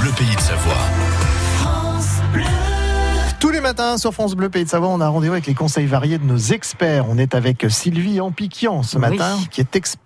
Bleu Pays de Savoie. Tous les matins sur France Bleu Pays de Savoie, on a rendez-vous avec les conseils variés de nos experts. On est avec Sylvie Ampiquian ce matin, Oui. qui est experte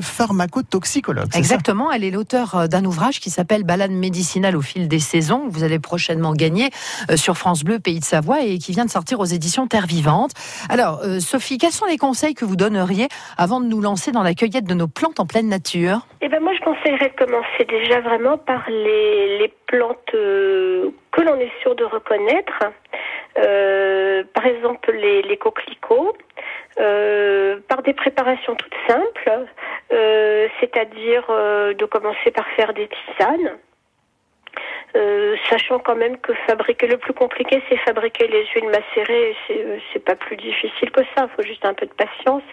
pharmacotoxicologue. c'est ça Exactement, elle est l'auteur euh, d'un ouvrage qui s'appelle Balade médicinale au fil des saisons. que Vous allez prochainement gagner euh, sur France Bleu Pays de Savoie et qui vient de sortir aux éditions Terre Vivante. Alors, euh, Sophie, quels sont les conseils que vous donneriez avant de nous lancer dans la cueillette de nos plantes en pleine nature? Eh ben moi, je conseillerais de commencer déjà vraiment par les, les plantes euh, que l'on est sûr de reconnaître. Euh, par exemple, les, les coquelicots, euh, des préparations toutes simples, euh, c'est-à-dire euh, de commencer par faire des tisanes. Euh, sachant quand même que fabriquer le plus compliqué, c'est fabriquer les huiles macérées. C'est pas plus difficile que ça. Il faut juste un peu de patience.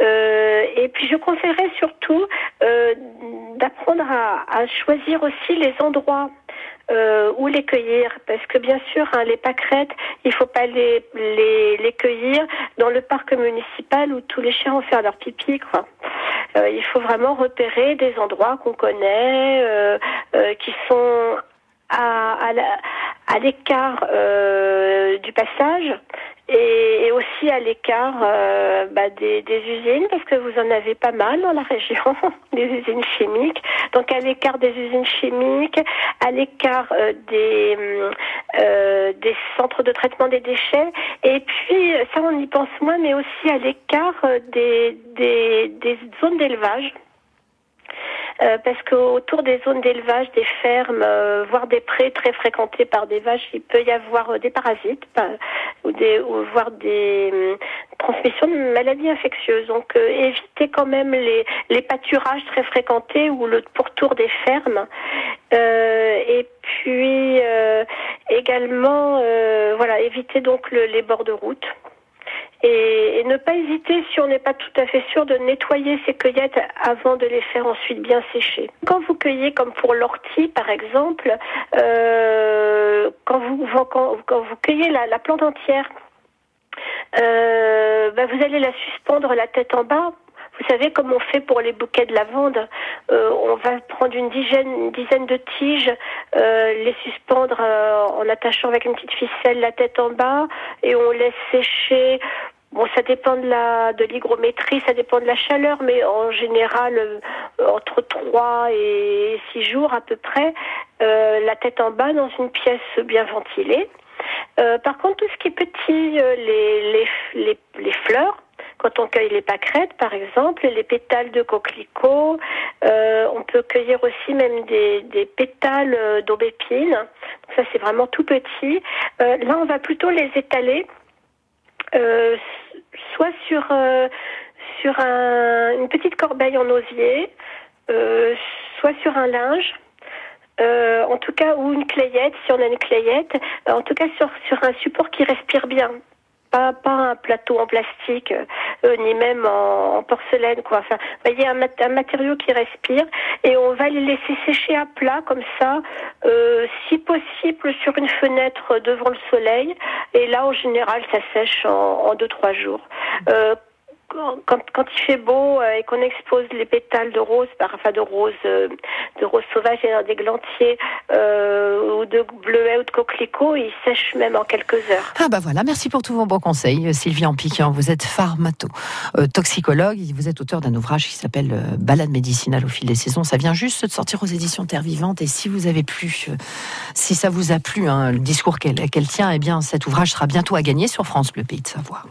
Et puis je conseillerais surtout d'apprendre à choisir aussi les endroits euh, où les cueillir, parce que bien sûr, hein, les pâquerettes, il faut pas les, les, les cueillir dans le parc municipal où tous les chiens vont faire leur pipi, quoi. Euh, il faut vraiment repérer des endroits qu'on connaît, euh, euh, qui sont à, à l'écart euh, du passage et, aussi à l'écart euh, bah, des, usines parce que vous en avez pas mal dans la région, des usines chimiques. Donc à l'écart des usines chimiques, à l'écart euh, des euh, des centres de traitement des déchets et puis ça on y pense moins, mais aussi à l'écart des des zones d'élevage. Euh, parce qu'autour des zones d'élevage, des fermes, euh, voire des prés très fréquentés par des vaches, il peut y avoir euh, des parasites pas- ou, des, ou voire des hum, transmissions de maladies infectieuses. Donc euh, évitez quand même les, les pâturages très fréquentés ou le pourtour des fermes. Euh, et puis euh, également, euh, voilà, évitez donc le- les bords de route. Et, et ne pas hésiter, si on n'est pas tout à fait sûr, de nettoyer ces cueillettes avant de les faire ensuite bien sécher. Quand vous cueillez, comme pour l'ortie par exemple, euh, quand, vous, quand vous cueillez la, la plante entière, euh, bah, vous allez la suspendre la tête en bas. Vous savez, comme on fait pour les bouquets de lavande, euh, on va prendre une dizaine, une dizaine de tiges, euh, les suspendre euh, en attachant avec une petite ficelle la tête en bas, et on laisse sécher. Bon, ça dépend de la de l'hygrométrie, ça dépend de la chaleur, mais en général euh, entre 3 et 6 jours à peu près, euh, la tête en bas dans une pièce bien ventilée. Euh, par contre, tout ce qui est petit, les, les, les, les fleurs, quand on cueille les pâquerettes, par exemple, les pétales de coquelicot, euh, on peut cueillir aussi même des, pétales euh, d'aubépine. Ça, c'est vraiment tout petit. Euh, là, on va plutôt les étaler, euh, soit sur sur un- une petite corbeille en osier, soit sur un linge. En tout cas, ou une clayette, si on a une clayette, en tout cas sur, sur un support qui respire bien. Pas, pas un plateau en plastique, ni même en, porcelaine, quoi. Enfin, vous voyez, un, un matériau qui respire, et on va les laisser sécher à plat, comme ça, euh, si possible sur une fenêtre devant le soleil, et là, en général, ça sèche en, en deux, trois jours. Quand, il fait beau euh, et qu'on expose les pétales de rose, par, enfin de rose, euh, de rose sauvage et d'églantier euh, ou de bleuet ou de coquelicot, ils sèchent même en quelques heures. Ah bah voilà, merci pour tous vos bons conseils. Euh, Sylvie Ampiquian, vous êtes pharmato, euh, toxicologue, et vous êtes auteur d'un ouvrage qui s'appelle Balade médicinale au fil des saisons. Ça vient juste de sortir aux éditions Terre Vivante et si vous avez plu, si ça vous a plu, hein, le discours qu'elle qu'elle tient, eh bien cet ouvrage sera bientôt à gagner sur France Bleu Pays de Savoie.